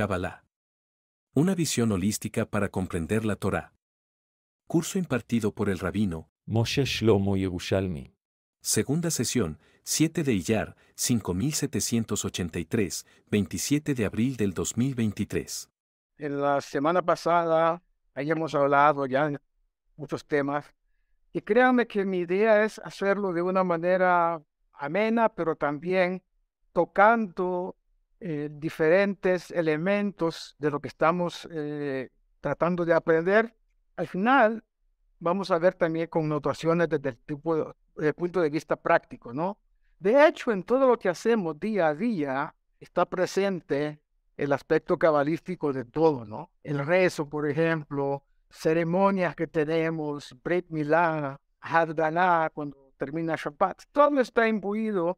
Kabbalah. Una visión holística para comprender la Torá. Curso impartido por el rabino. Moshe Shlomo Yerushalmi. Segunda sesión, 7 de Iyar, 5783, 27 de abril del 2023. En la semana pasada hayamos hablado ya de muchos temas y créanme que mi idea es hacerlo de una manera amena, pero también tocando eh, diferentes elementos de lo que estamos eh, tratando de aprender. Al final vamos a ver también connotaciones desde el tipo de, punto de vista práctico, ¿no? De hecho, en todo lo que hacemos día a día está presente el aspecto cabalístico de todo, ¿no? El rezo, por ejemplo, ceremonias que tenemos, Brit Milá, Haddanah, cuando termina Shabbat, todo está imbuido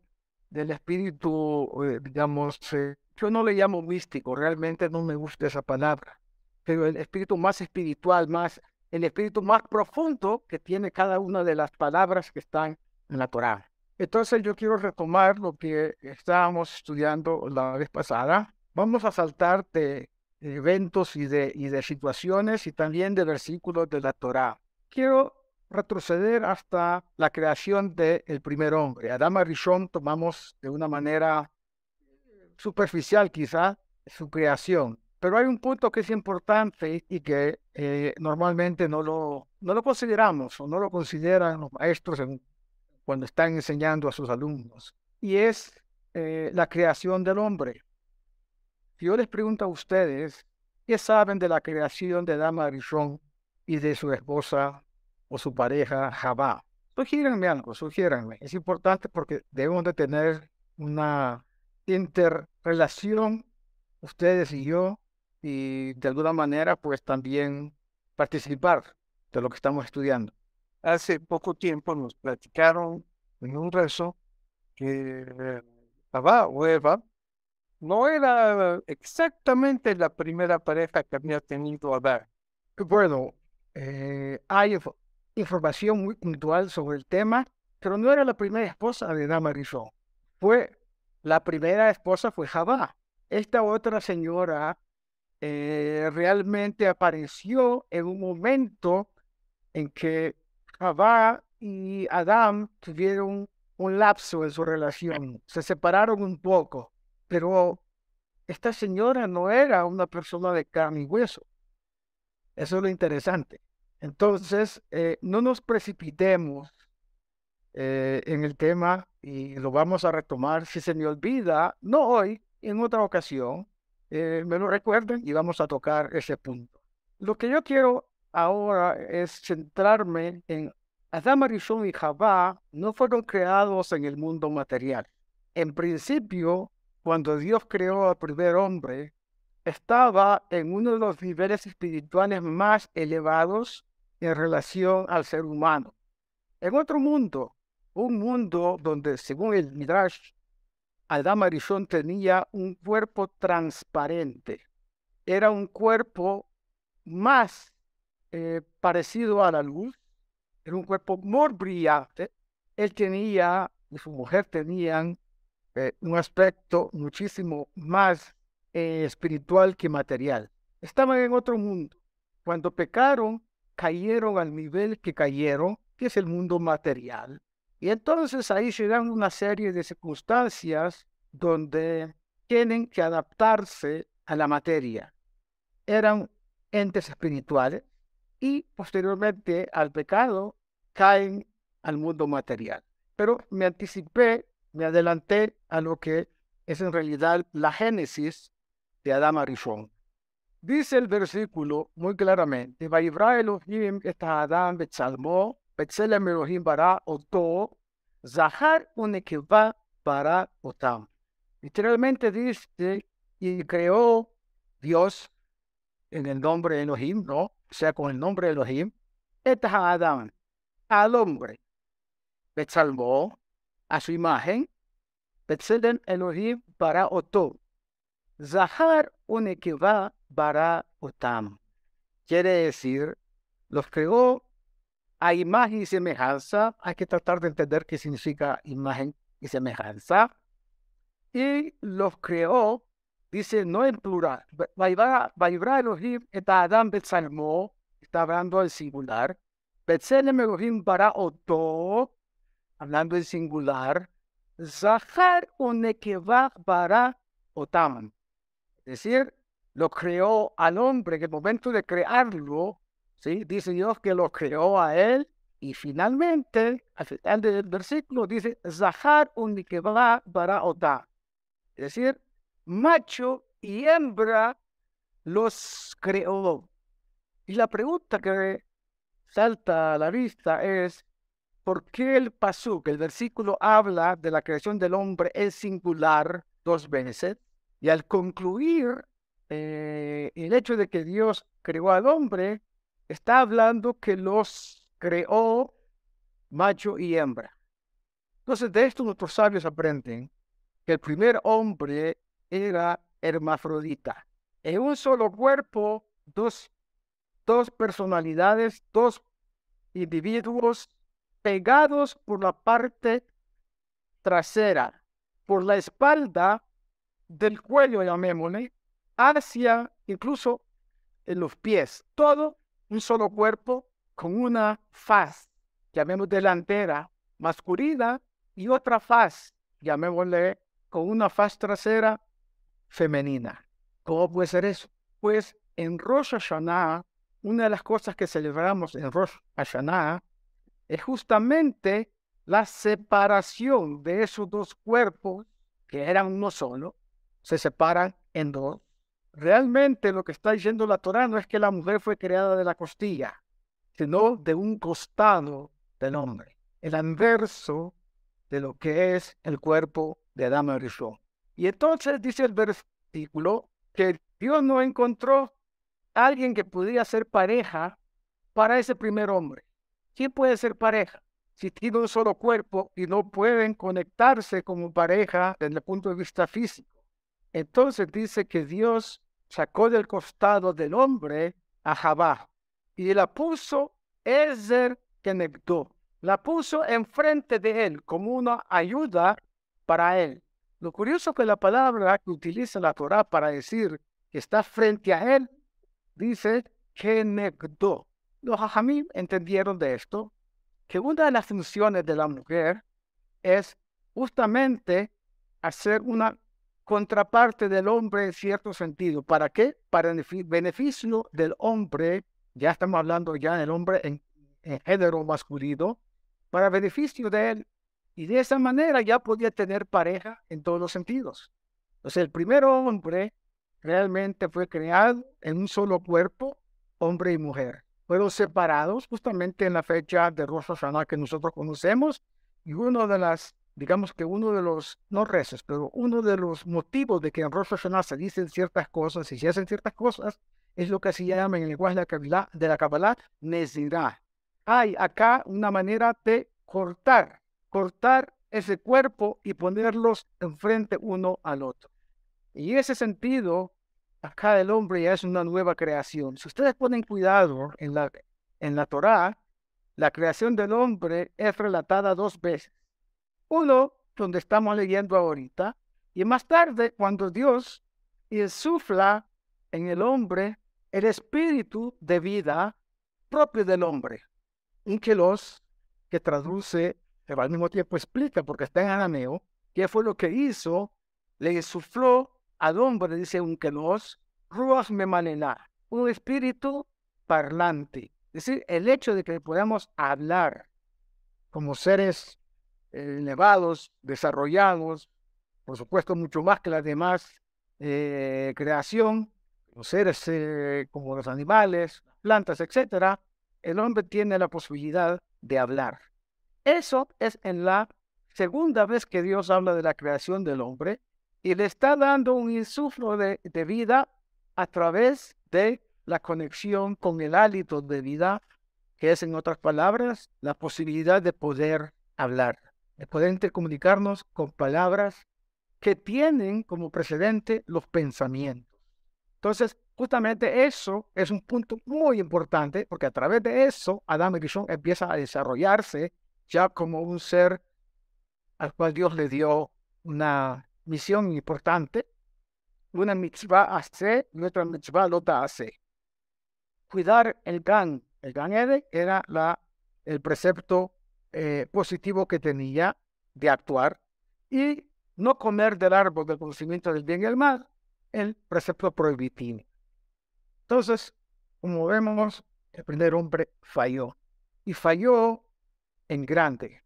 del espíritu, eh, digamos, eh, yo no le llamo místico, realmente no me gusta esa palabra, pero el espíritu más espiritual, más, el espíritu más profundo que tiene cada una de las palabras que están en la Torah. Entonces yo quiero retomar lo que estábamos estudiando la vez pasada. Vamos a saltar de eventos y de, y de situaciones y también de versículos de la Torah. Quiero retroceder hasta la creación del primer hombre. Adama Rishon tomamos de una manera superficial quizá su creación, pero hay un punto que es importante y que eh, normalmente no lo, no lo consideramos o no lo consideran los maestros cuando están enseñando a sus alumnos, y es eh, la creación del hombre. Yo les pregunto a ustedes, ¿qué saben de la creación de Adama Rishon y de su esposa o su pareja Jabá. Sugiéranme algo, sugiéranme. Es importante porque debemos de tener una interrelación, ustedes y yo, y de alguna manera pues también participar de lo que estamos estudiando. Hace poco tiempo nos platicaron en un rezo que Jabá o Eva no era exactamente la primera pareja que había tenido Adán. Bueno, eh, hay información muy puntual sobre el tema, pero no era la primera esposa de Dama Fue la primera esposa fue Jabá. Esta otra señora eh, realmente apareció en un momento en que Jabá y Adán tuvieron un lapso en su relación, se separaron un poco, pero esta señora no era una persona de carne y hueso. Eso es lo interesante. Entonces, eh, no nos precipitemos eh, en el tema y lo vamos a retomar. Si se me olvida, no hoy, en otra ocasión, eh, me lo recuerden y vamos a tocar ese punto. Lo que yo quiero ahora es centrarme en Adán, Arishon y Jabá no fueron creados en el mundo material. En principio, cuando Dios creó al primer hombre, estaba en uno de los niveles espirituales más elevados en relación al ser humano. En otro mundo, un mundo donde, según el Midrash, Adam Arishon tenía un cuerpo transparente. Era un cuerpo más eh, parecido a la luz, era un cuerpo muy brillante. Él tenía y su mujer tenían eh, un aspecto muchísimo más eh, espiritual que material. Estaban en otro mundo. Cuando pecaron, cayeron al nivel que cayeron, que es el mundo material. Y entonces ahí se dan una serie de circunstancias donde tienen que adaptarse a la materia. Eran entes espirituales y posteriormente al pecado caen al mundo material. Pero me anticipé, me adelanté a lo que es en realidad la génesis de Adán Arishon. Dice el versículo muy claramente, Vaibra Elohim et Adam betzalmo, betzelem Elohim bara oto, zahar unekeva para otam. Literalmente dice, y creó Dios en el nombre de Elohim, ¿no? O sea, con el nombre de Elohim, et Adam, al hombre, betzalmo, a su imagen, betzelem Elohim para oto, zahar unekeva bara utam. Quiere decir, los creó a imagen y semejanza. Hay que tratar de entender qué significa imagen y semejanza. Y los creó dice no en plural. Elohim Adam está hablando en singular. Elohim bara oto, hablando en singular. Zahar unekeva bara otam. Es decir, lo creó al hombre en el momento de crearlo, ¿sí? dice Dios que lo creó a él y finalmente, al final del versículo dice, Zahar unikebla bara otam. Es decir, macho y hembra los creó. Y la pregunta que salta a la vista es, ¿por qué el que el versículo, habla de la creación del hombre en singular dos veces? Y al concluir eh, el hecho de que Dios creó al hombre, está hablando que los creó macho y hembra. Entonces, de esto nuestros sabios aprenden que el primer hombre era hermafrodita. En un solo cuerpo, dos, dos personalidades, dos individuos pegados por la parte trasera, por la espalda del cuello, llamémosle, hacia incluso en los pies. Todo un solo cuerpo con una faz, llamemos delantera, masculina, y otra faz, llamémosle con una faz trasera femenina. ¿Cómo puede ser eso? Pues en Rosh Hashanah, una de las cosas que celebramos en Rosh Hashanah es justamente la separación de esos dos cuerpos que eran uno solo, se separan en dos. Realmente lo que está diciendo la Torah no es que la mujer fue creada de la costilla, sino de un costado del hombre, el anverso de lo que es el cuerpo de Adán y y entonces dice el versículo que Dios no encontró alguien que pudiera ser pareja para ese primer hombre. ¿Quién puede ser pareja? Si tiene un solo cuerpo y no pueden conectarse como pareja desde el punto de vista físico. Entonces dice que Dios sacó del costado del hombre a Jabá y la puso Ezer Kenegdo. La puso enfrente de él como una ayuda para él. Lo curioso que la palabra que utiliza la Torah para decir que está frente a él, dice Kenegdo. Los hajamim entendieron de esto que una de las funciones de la mujer es justamente hacer una contraparte del hombre en cierto sentido. ¿Para qué? Para beneficio del hombre, ya estamos hablando ya del hombre en, género masculino, para beneficio de él y de esa manera ya podía tener pareja en todos los sentidos. Entonces el primer hombre realmente fue creado en un solo cuerpo, hombre y mujer. Fueron separados justamente en la fecha de Rosh Hashanah que nosotros conocemos y uno de las, digamos que uno de los, no reces, pero uno de los motivos de que en Rosh Hashanah se dicen ciertas cosas y se hacen ciertas cosas es lo que se llama en el lenguaje de la Kabbalah, Nezirah. Hay acá una manera de cortar cortar ese cuerpo y ponerlos enfrente uno al otro. Y en ese sentido, acá el hombre ya es una nueva creación. Si ustedes ponen cuidado en la, en la Torá, la creación del hombre es relatada dos veces. Uno, donde estamos leyendo ahorita, y más tarde, cuando Dios insufla en el hombre el espíritu de vida propio del hombre, y que los que traduce pero al mismo tiempo explica, porque está en arameo, qué fue lo que hizo, le insufló al hombre, dice un kenos, ruach memanena, un espíritu parlante. Es decir, el hecho de que podamos hablar como seres elevados, desarrollados, por supuesto mucho más que las demás eh, creación, los seres eh, como los animales, plantas, etc., el hombre tiene la posibilidad de hablar. Eso es en la segunda vez que Dios habla de la creación del hombre y le está dando un insuflo de, vida a través de la conexión con el hálito de vida, que es en otras palabras la posibilidad de poder hablar, de poder comunicarnos con palabras que tienen como precedente los pensamientos. Entonces, justamente eso es un punto muy importante, porque a través de eso, Adam y Rishon empieza a desarrollarse ya como un ser al cual Dios le dio una misión importante, una mitzvah hace y otra mitzvah lota hace. Cuidar el gan. El gan era la, el precepto eh, positivo que tenía de actuar y no comer del árbol del conocimiento del bien y el mal, el precepto prohibitivo. Entonces, como vemos, el primer hombre falló y falló en grande.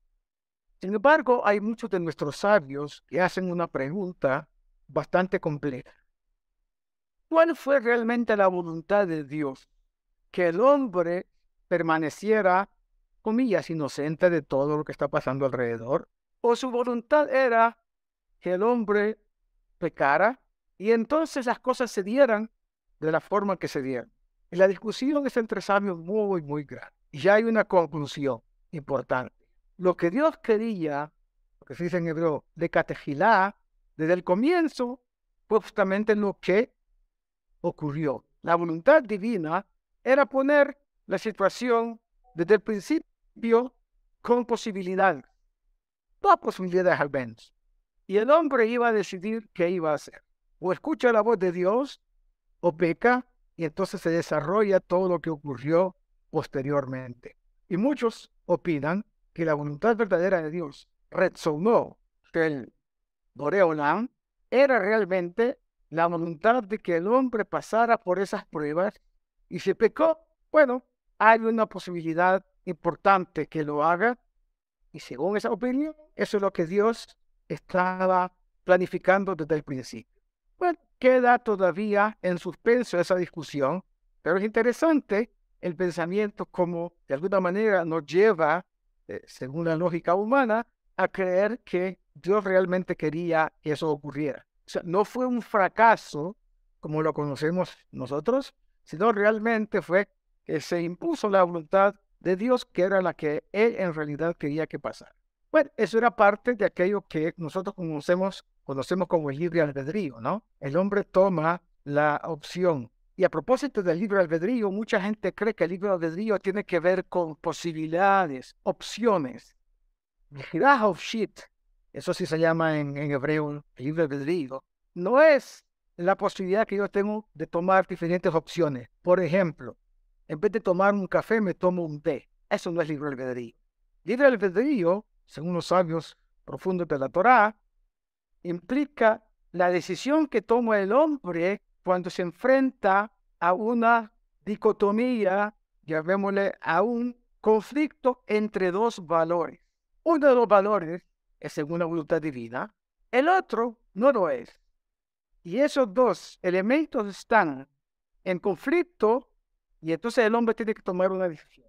Sin embargo, hay muchos de nuestros sabios que hacen una pregunta bastante compleja. ¿Cuál fue realmente la voluntad de Dios? Que el hombre permaneciera, comillas, inocente de todo lo que está pasando alrededor. ¿O su voluntad era que el hombre pecara y entonces las cosas se dieran de la forma que se dieron? Y la discusión es entre sabios muy, muy grande. Y ya hay una conclusión importante. Lo que Dios quería, lo que se dice en hebreo, de catejilá, desde el comienzo, fue justamente lo que ocurrió. La voluntad divina era poner la situación desde el principio con posibilidades. Todas posibilidades al menos. Y el hombre iba a decidir qué iba a hacer. O escucha la voz de Dios o peca y entonces se desarrolla todo lo que ocurrió posteriormente. Y muchos opinan que la voluntad verdadera de Dios, resonó el Boreolam, era realmente la voluntad de que el hombre pasara por esas pruebas y se pecó, bueno, hay una posibilidad importante que lo haga y según esa opinión, eso es lo que Dios estaba planificando desde el principio. Bueno, queda todavía en suspenso esa discusión, pero es interesante el pensamiento como de alguna manera nos lleva, eh, según la lógica humana, a creer que Dios realmente quería que eso ocurriera. O sea, no fue un fracaso como lo conocemos nosotros, sino realmente fue que se impuso la voluntad de Dios que era la que Él en realidad quería que pasara. Bueno, eso era parte de aquello que nosotros conocemos, conocemos como el libre albedrío, ¿no? El hombre toma la opción. Y a propósito del libre albedrío, mucha gente cree que el libre albedrío tiene que ver con posibilidades, opciones. of shit, eso sí se llama en, en hebreo libre albedrío, no es la posibilidad que yo tengo de tomar diferentes opciones. Por ejemplo, en vez de tomar un café, me tomo un té. Eso no es libre albedrío. Libre albedrío según los sabios profundos de la Torá, implica la decisión que toma el hombre cuando se enfrenta a una dicotomía, llamémosle a un conflicto entre dos valores. Uno de los valores es según la voluntad divina, el otro no lo es. Y esos dos elementos están en conflicto y entonces el hombre tiene que tomar una decisión.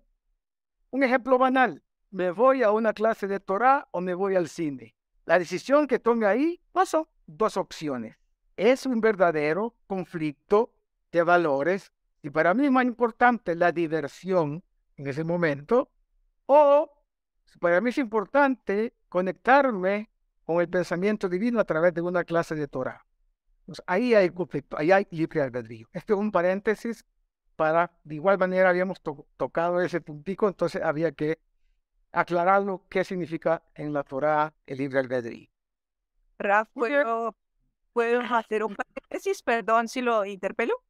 Un ejemplo banal, ¿me voy a una clase de Torah o me voy al cine? La decisión que tome ahí pasó dos opciones. Es un verdadero conflicto de valores y para mí es más importante la diversión en ese momento o para mí es importante conectarme con el pensamiento divino a través de una clase de Torah. ahí hay conflicto, ahí hay libre albedrío. Este es un paréntesis para, de igual manera habíamos tocado ese puntico, entonces había que aclararlo qué significa en la Torah el libre albedrío. Raf, ¿puedo, ¿puedo hacer un paréntesis? Perdón si lo interpelo.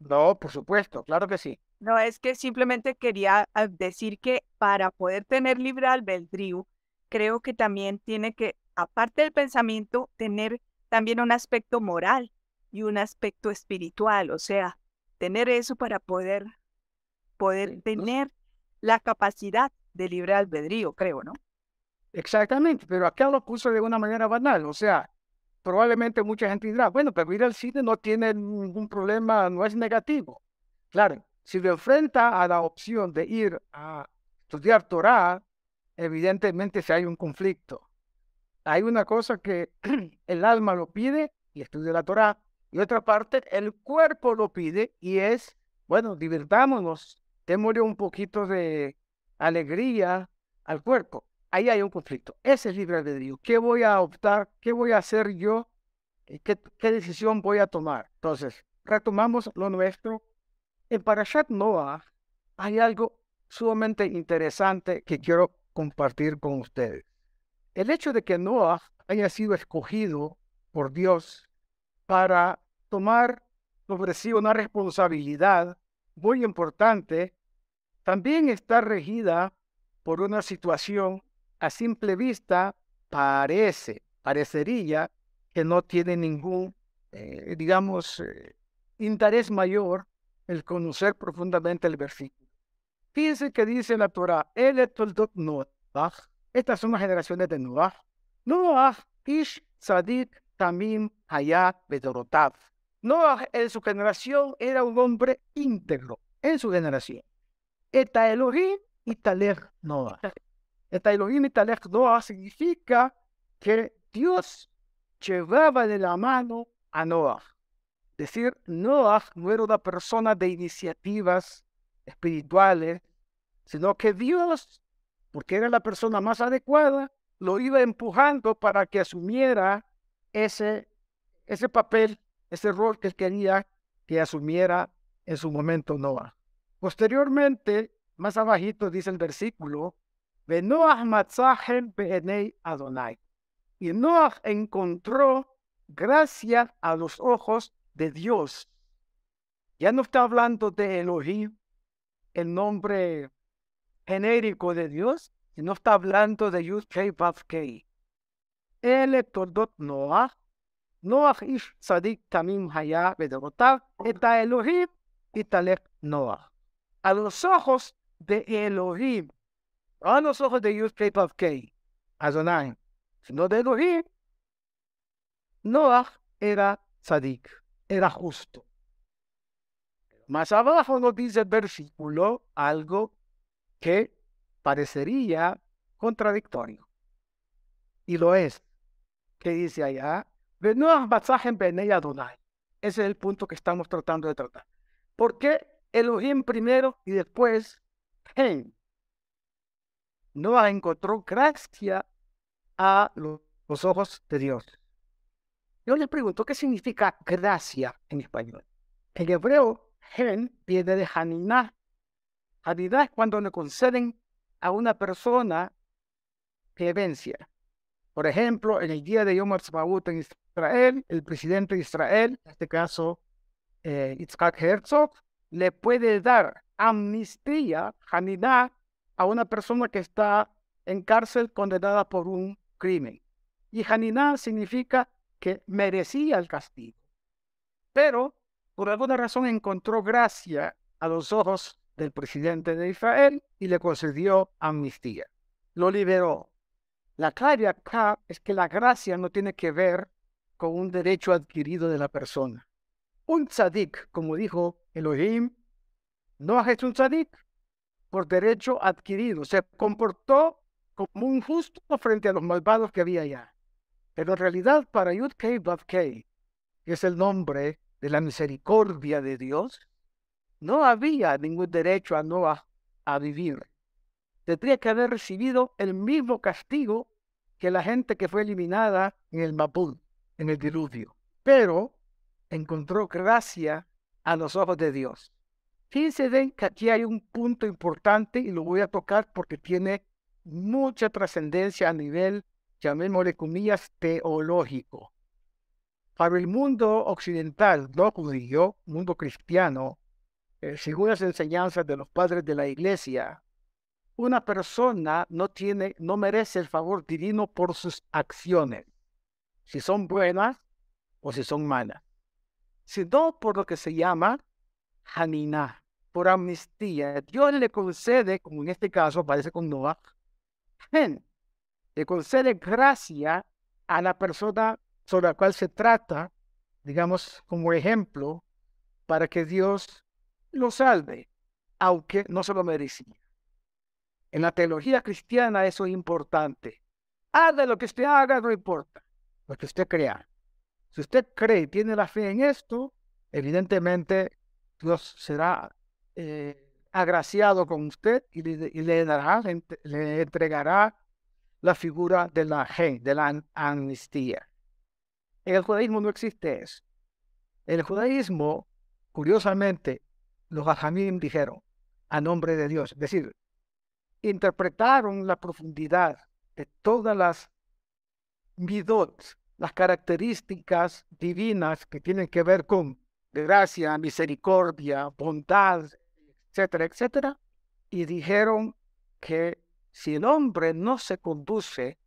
No, por supuesto, claro que sí. No, es que simplemente quería ah, decir que para poder tener libre albedrío, creo que también tiene que, aparte del pensamiento, tener también un aspecto moral y un aspecto espiritual, o sea, tener eso para poder, poder tener la capacidad de libre albedrío, creo, ¿no? Exactamente, pero acá lo puso de una manera banal, o sea, probablemente mucha gente dirá, bueno, pero ir al cine no tiene ningún problema, no es negativo. Claro, si lo enfrenta a la opción de ir a estudiar Torah, evidentemente si hay un conflicto. Hay una cosa que el alma lo pide y estudia la Torah, y otra parte el cuerpo lo pide y es, bueno, divertámonos, démosle un poquito de alegría al cuerpo. Ahí hay un conflicto. Ese es libre albedrío. ¿Qué voy a optar? ¿Qué voy a hacer yo? ¿Qué, qué decisión voy a tomar? Entonces, retomamos lo nuestro. En Parashat Noah hay algo sumamente interesante que quiero compartir con ustedes. El hecho de que Noah haya sido escogido por Dios para tomar sobre sí una responsabilidad muy importante, también está regida por una situación a simple vista parece, parecería que no tiene ningún, eh, digamos, eh, interés mayor el conocer profundamente el versículo. Fíjense que dice la Torah, el Noah, estas son las generaciones de Noah. Noah, Ish, Sadik, Tamim, Hayat, Bedorotav. Noah en su generación era un hombre íntegro, en su generación. Eta Elohim y Talech Noah. Eta Elohim y Talech Noah significa que Dios llevaba de la mano a Noah. Es decir, Noah no era una persona de iniciativas espirituales, sino que Dios, porque era la persona más adecuada, lo iba empujando para que asumiera ese, ese papel, ese rol que él quería que asumiera en su momento Noah. Posteriormente, más abajito dice el versículo, Adonai. Y Noah encontró gracia a los ojos de Dios. Ya no está hablando de Elohim, el nombre genérico de Dios, sino está hablando de Yud Kei Vav Kei. El Noah, Ish Sadik Tamim Haya Bedorotav, eta Elohim y Talek Noah. A los ojos de Elohim, a los ojos de Yud Kei, Adonai, sino de Elohim, Noah era Sadik, era justo. Más abajo nos dice el versículo algo que parecería contradictorio. Y lo es. Que dice allá, Ese es el punto que estamos tratando de tratar. ¿Por qué Elohim primero y después Hen? Noah encontró gracia a los ojos de Dios. Yo le pregunto, ¿qué significa gracia en español? En hebreo, Gen viene de Haniná. Haniná es cuando le conceden a una persona clemencia. Por ejemplo, en el día de Yom Ha'atzmaut en Israel, el presidente de Israel, en este caso eh, Yitzhak Herzog, le puede dar amnistía, a una persona que está en cárcel condenada por un crimen. Y Haniná significa que merecía el castigo. Pero por alguna razón encontró gracia a los ojos del presidente de Israel y le concedió amnistía. Lo liberó. La clave acá es que la gracia no tiene que ver con un derecho adquirido de la persona. Un tzadik, como dijo Elohim, no es un tzadik por derecho adquirido. Se comportó como un justo frente a los malvados que había allá. Pero en realidad para Yud Kei que es el nombre de la misericordia de Dios, no había ningún derecho a Noah a vivir. Tendría que haber recibido el mismo castigo que la gente que fue eliminada en el Mapul, en el diluvio. Pero encontró gracia a los ojos de Dios. Fíjense que aquí hay un punto importante y lo voy a tocar porque tiene mucha trascendencia a nivel, llamémosle comillas, teológico. Para el mundo occidental, no judío, mundo cristiano, eh, según las enseñanzas de los padres de la iglesia, una persona no tiene, no merece el favor divino por sus acciones, si son buenas o si son malas, sino por lo que se llama Haniná, por amnistía. Dios le concede, como en este caso aparece con Noah, le concede gracia a la persona sobre la cual se trata, digamos, como ejemplo, para que Dios lo salve, aunque no se lo merecía. En la teología cristiana eso es importante. Haga lo que usted haga, no importa, lo que usted crea. Si usted cree y tiene la fe en esto, evidentemente Dios será eh, agraciado con usted y le, dará, le entregará la figura de la de la amnistía. En el judaísmo no existe eso. En el judaísmo, curiosamente, los hajamim dijeron a nombre de Dios, es decir, interpretaron la profundidad de todas las midot las características divinas que tienen que ver con gracia, misericordia, bondad, etcétera, etcétera, y dijeron que si el hombre no se conduce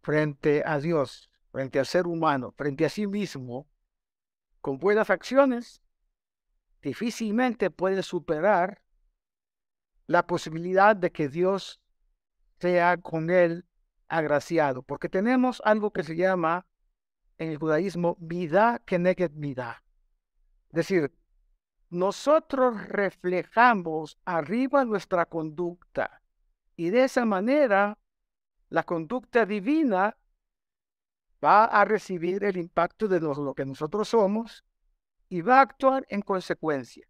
frente a Dios, frente al ser humano, frente a sí mismo, con buenas acciones, difícilmente puede superar la posibilidad de que Dios sea con él agraciado, porque tenemos algo que se llama en el judaísmo vida que neget vida. Es decir, nosotros reflejamos arriba nuestra conducta y de esa manera la conducta divina va a recibir el impacto de lo, que nosotros somos y va a actuar en consecuencia.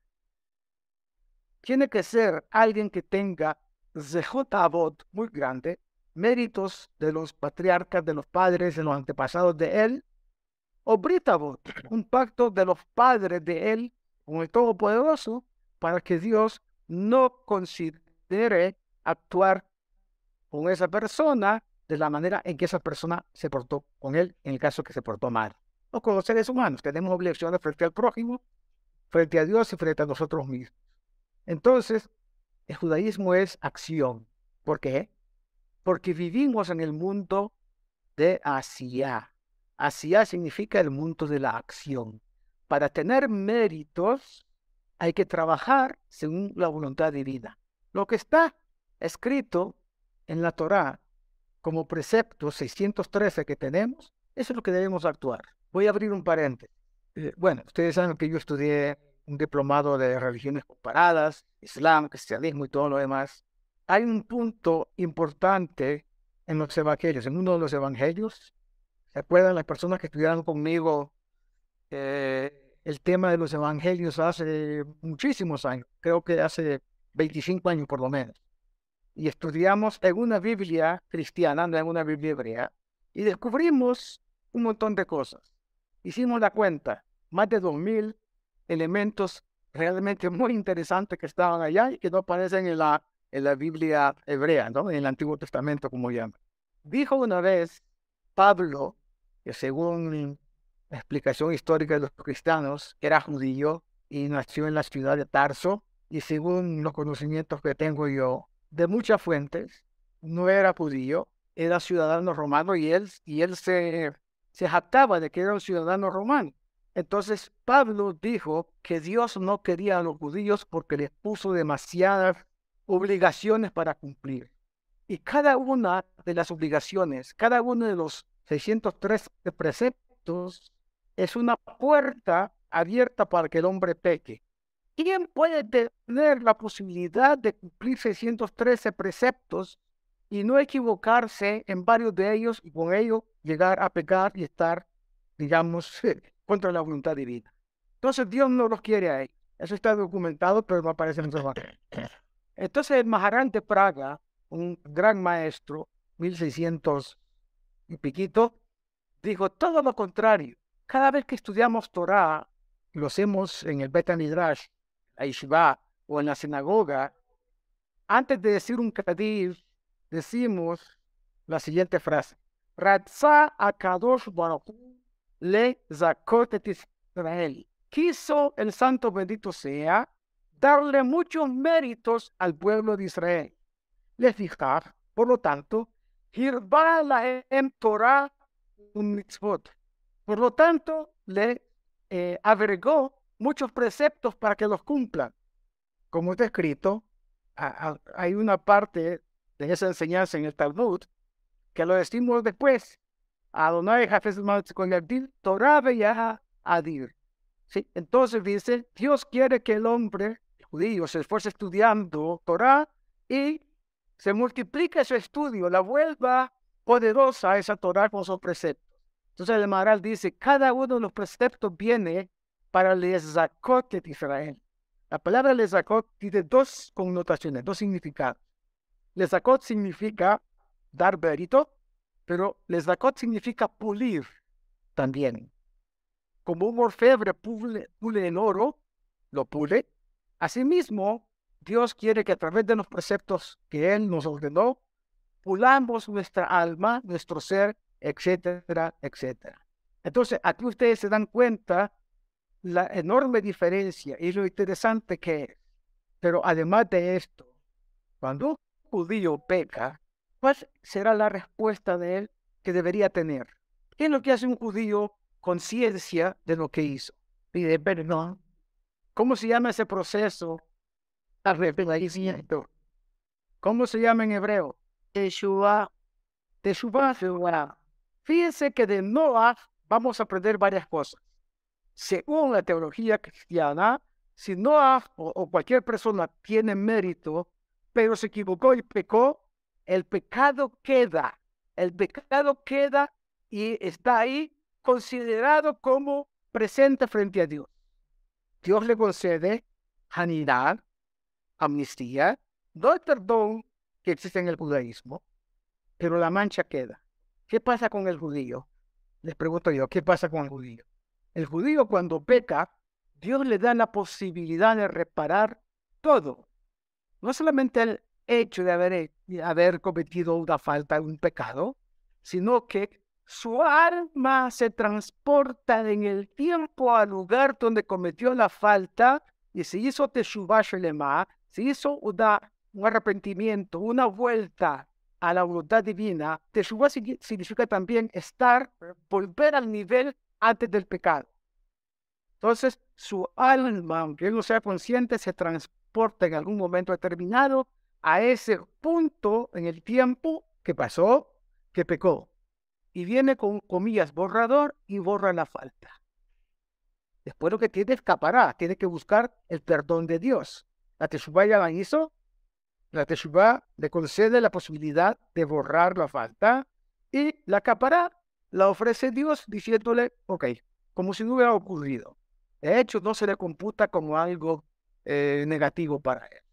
Tiene que ser alguien que tenga Zehot muy grande, méritos de los patriarcas, de los padres, de los antepasados de él, o Britabot, un pacto de los padres de él con el Todopoderoso, para que Dios no considere actuar con esa persona de la manera en que esa persona se portó con él, en el caso que se portó mal. O con los seres humanos, tenemos obligaciones frente al prójimo, frente a Dios y frente a nosotros mismos. Entonces, el judaísmo es acción. ¿Por qué? Porque vivimos en el mundo de Asia. Asia significa el mundo de la acción. Para tener méritos hay que trabajar según la voluntad divina. Lo que está escrito en la Torá como precepto 613 que tenemos, eso es lo que debemos actuar. Voy a abrir un paréntesis. Eh, bueno, ustedes saben que yo estudié un diplomado de religiones comparadas, Islam, cristianismo y todo lo demás. Hay un punto importante en los evangelios, en uno de los evangelios. ¿Se acuerdan las personas que estudiaron conmigo eh, el tema de los evangelios hace muchísimos años? Creo que hace 25 años por lo menos y estudiamos en una Biblia cristiana, no en una Biblia hebrea, y descubrimos un montón de cosas. Hicimos la cuenta, más de 2.000 elementos realmente muy interesantes que estaban allá y que no aparecen en la, en la Biblia hebrea, ¿no? en el Antiguo Testamento, como llaman. Dijo una vez Pablo, que según la explicación histórica de los cristianos, era judío y nació en la ciudad de Tarso, y según los conocimientos que tengo yo, de muchas fuentes, no era judío, era ciudadano romano y él, y él se, se jactaba de que era un ciudadano romano. Entonces Pablo dijo que Dios no quería a los judíos porque les puso demasiadas obligaciones para cumplir. Y cada una de las obligaciones, cada uno de los 603 preceptos es una puerta abierta para que el hombre peque. ¿Quién puede tener la posibilidad de cumplir 613 preceptos y no equivocarse en varios de ellos y con ello llegar a pecar y estar, digamos, contra la voluntad divina? Entonces Dios no los quiere ahí. Eso está documentado, pero no aparece en los Entonces el Maharán de Praga, un gran maestro, 1600 y piquito, dijo todo lo contrario. Cada vez que estudiamos Torah, lo hacemos en el Beta Midrash, la o en la sinagoga, antes de decir un kadif, decimos la siguiente frase. Ratza Akadosh Baruch le zakotet Israel. Quiso el santo bendito sea darle muchos méritos al pueblo de Israel. Le fijar, por lo tanto, la em Torah un mitzvot. Por lo tanto, le eh, agregó muchos preceptos para que los cumplan. Como está escrito, hay una parte de esa enseñanza en el Talmud que lo decimos después. Adonai con el Torah Adir. ¿Sí? Entonces dice, Dios quiere que el hombre judío se esfuerce estudiando Torah y se multiplique su estudio, la vuelva poderosa esa Torah con sus preceptos. Entonces el Maral dice, cada uno de los preceptos viene para Lezakot de Israel. La palabra Lezakot tiene dos connotaciones, dos significados. Lezakot significa dar mérito, pero Lezakot significa pulir también. Como un orfebre pule, pule el oro, lo pule. Asimismo, Dios quiere que a través de los preceptos que Él nos ordenó, pulamos nuestra alma, nuestro ser etcétera, etcétera. Entonces, aquí ustedes se dan cuenta la enorme diferencia y lo interesante que es. Pero además de esto, cuando un judío peca, ¿cuál será la respuesta de él que debería tener? ¿Qué es lo que hace un judío conciencia de lo que hizo? Pide perdón. ¿Cómo se llama ese proceso? Arrepentimiento. ¿Cómo se llama en hebreo? Teshuvah. Teshuvah. Fíjense que de Noah vamos a aprender varias cosas. Según la teología cristiana, si Noah o, cualquier persona tiene mérito, pero se equivocó y pecó, el pecado queda. El pecado queda y está ahí considerado como presente frente a Dios. Dios le concede sanidad, amnistía, no el perdón que existe en el judaísmo, pero la mancha queda. ¿Qué pasa con el judío? Les pregunto yo, ¿qué pasa con el judío? El judío cuando peca, Dios le da la posibilidad de reparar todo. No solamente el hecho de haber, de haber cometido una falta, un pecado, sino que su alma se transporta en el tiempo al lugar donde cometió la falta y se hizo Teshuvah Shelema, se hizo una, un arrepentimiento, una vuelta a la voluntad divina. Teshuvah significa también estar, volver al nivel antes del pecado. Entonces, su alma, aunque no sea consciente, se transporta en algún momento determinado a ese punto en el tiempo que pasó, que pecó y viene con comillas borrador y borra la falta. Después lo que tiene escapará, tiene que buscar el perdón de Dios. La Teshuvah ya la hizo, la Teshuvah le concede la posibilidad de borrar la falta y la capará la ofrece Dios diciéndole, ok, como si no hubiera ocurrido. De hecho, no se le computa como algo eh, negativo para él.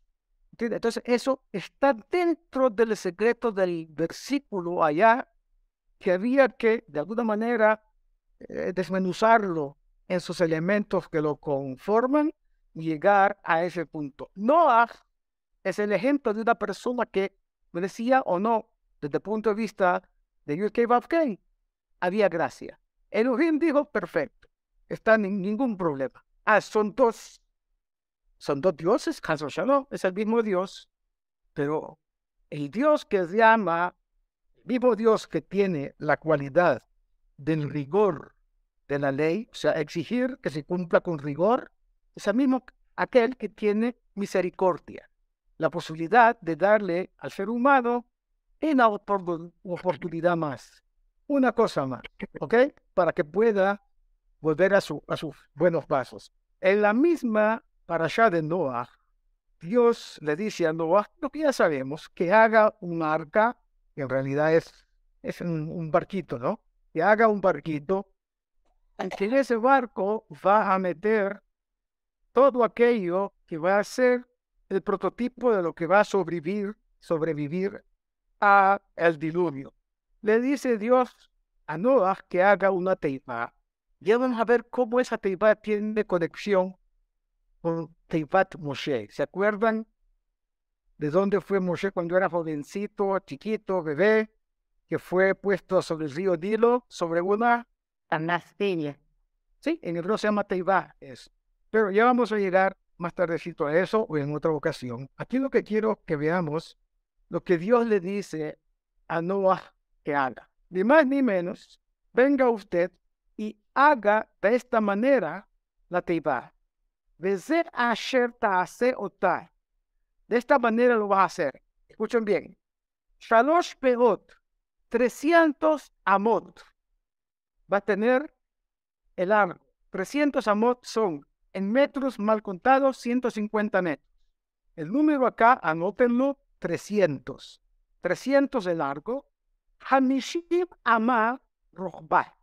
Entonces, eso está dentro del secreto del versículo allá que había que, de alguna manera, eh, desmenuzarlo en sus elementos que lo conforman y llegar a ese punto. Noah es el ejemplo de una persona que decía o no, desde el punto de vista de Yud Kei había gracia. Elohim dijo, perfecto, está en ningún problema. Ah, son dos, son dos dioses, Shalom, es el mismo Dios, pero el Dios que llama mismo Dios que tiene la cualidad del rigor de la ley, o sea, exigir que se cumpla con rigor, es el mismo aquel que tiene misericordia, la posibilidad de darle al ser humano una oportunidad más, una cosa más, ¿ok? Para que pueda volver a, su, a sus buenos pasos. En la misma allá de Noah, Dios le dice a Noah lo que ya sabemos, que haga un arca que en realidad es, es un, barquito, ¿no? Que haga un barquito, en ese barco va a meter todo aquello que va a ser el prototipo de lo que va a sobrevivir, sobrevivir a el diluvio. Le dice Dios a Noah que haga una teipa. Ya vamos a ver cómo esa teipa tiene conexión con Teipat Moshe. ¿Se acuerdan de dónde fue Moshe cuando era jovencito, chiquito, bebé, que fue puesto sobre el río Nilo, sobre una anastenia. Sí, en hebreo se llama Teibá, es. Pero ya vamos a llegar más tardecito a eso o en otra ocasión. Aquí lo que quiero que veamos, lo que Dios le dice a Noah que haga. Ni más ni menos, venga usted y haga de esta manera la Teibá. Bezer asher ta'ase otai. De esta manera lo vas a hacer. Escuchen bien. Shalosh Peot, 300 amot. Va a tener el largo. 300 amot son, en metros mal contados, 150 metros. El número acá, anótenlo, 300. 300 de largo. Hamishim amar rohbah.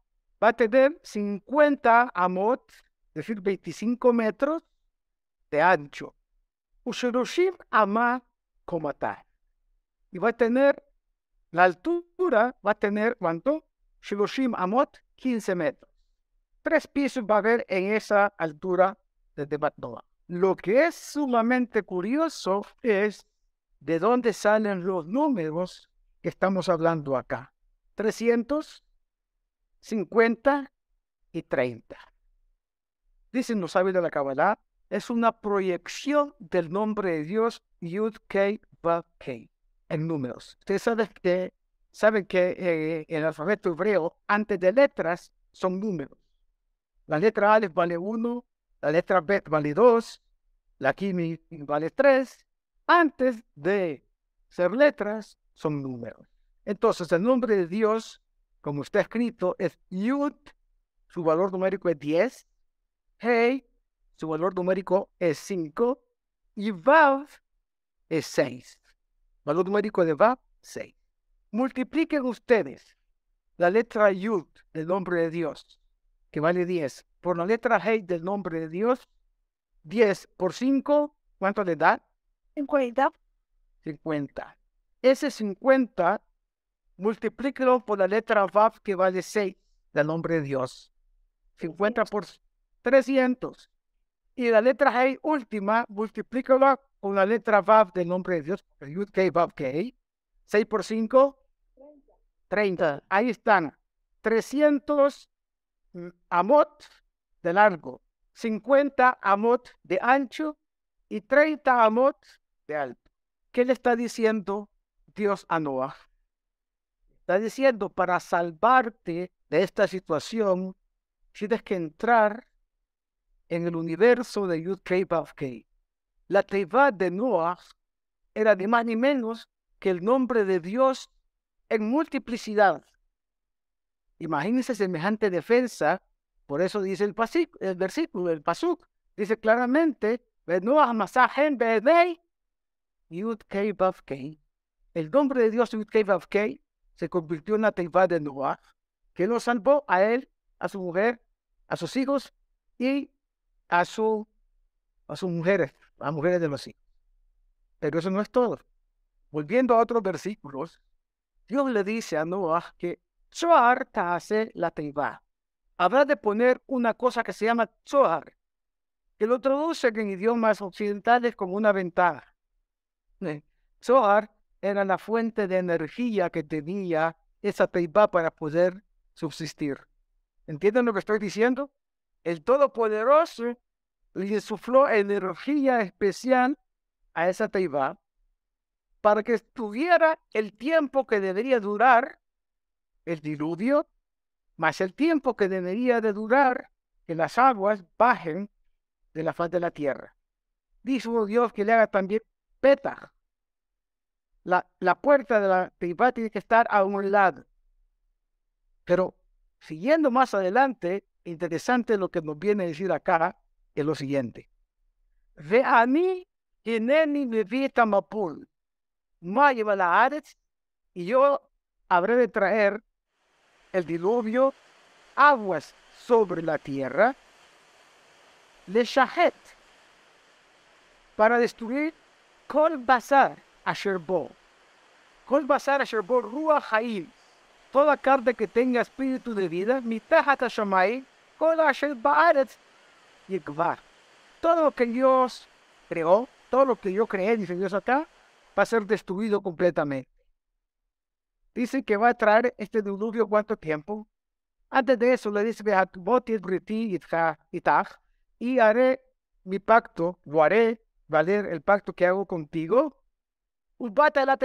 Va a tener 50 amot, es decir, 25 metros de ancho. Ama como. Y va a tener, la altura va a tener, ¿cuánto? Shiroshim amot, 15 metros. Tres pisos va a haber en esa altura de Debatnoa. Lo que es sumamente curioso es de dónde salen los números que estamos hablando acá. 300 50 y 30. Dicen los sabios de la Kabbalah, es una proyección del nombre de Dios Yud Kei Vav Kei en números. Ustedes saben que, saben que eh, el alfabeto hebreo, antes de letras, son números. La letra Aleph vale 1, la letra Bet vale 2, la Kimi vale 3. Antes de ser letras, son números. Entonces, el nombre de Dios, como está escrito, es Yud, su valor numérico es 10, Hey, su valor numérico es 5, y Vav es 6. Valor numérico de Vav, 6. Multipliquen ustedes la letra Yud del nombre de Dios, que vale 10, por la letra Hey del nombre de Dios, 10 por 5, ¿cuánto le da? 50. 50. Ese 50, multiplíquelo por la letra Vav que vale 6 del nombre de Dios. 50 por 300. Y la letra Hey última, multiplícala con la letra Vav del nombre de Dios, Yud K, Vav K. 6 por 5, 30. Ahí están. 300 mm, amot de largo, 50 amot de ancho y 30 amot de alto. ¿Qué le está diciendo Dios a Noah? Está diciendo, para salvarte de esta situación, tienes que entrar en el universo de Yud Kei Vav Kei. La Teivat de Noah era ni más ni menos que el nombre de Dios en multiplicidad. Imagínense semejante defensa, por eso dice el, el versículo, el pasuk, dice claramente. El nombre de Dios Yud se convirtió en la Teivat de Noah, que lo salvó a él, a su mujer, a sus hijos y a, su, a sus mujeres, a mujeres de los hijos. Pero eso no es todo. Volviendo a otros versículos, Dios le dice a Noah que Tzohar hace la teiva. Habrá de poner una cosa que se llama Tzohar, que lo traducen en idiomas occidentales como una ventana. Tzohar era la fuente de energía que tenía esa teiva para poder subsistir. ¿Entienden lo que estoy diciendo? El Todopoderoso le insufló energía especial a esa teiva para que estuviera el tiempo que debería durar el diluvio, más el tiempo que debería de durar que las aguas bajen de la faz de la tierra. Dijo Dios que le haga también peta. La, la puerta de la teiva tiene que estar a un lado. Pero siguiendo más adelante, interesante lo que nos viene a decir acá es lo siguiente. Ve a mí, Ineni Levita Mapul, lleva la y yo habré de traer el diluvio, aguas sobre la tierra, le shahet, para destruir Kol Basar Asherbo. Kol Basar Asherbo Ruach Haim. Toda carne que tenga espíritu de vida, mitad Shamay, todo lo que Dios creó, todo lo que yo creé, dice Dios acá, va a ser destruido completamente. Dice que va a traer este diluvio cuánto tiempo. Antes de eso le dice, y haré mi pacto, lo haré valer el pacto que hago contigo. la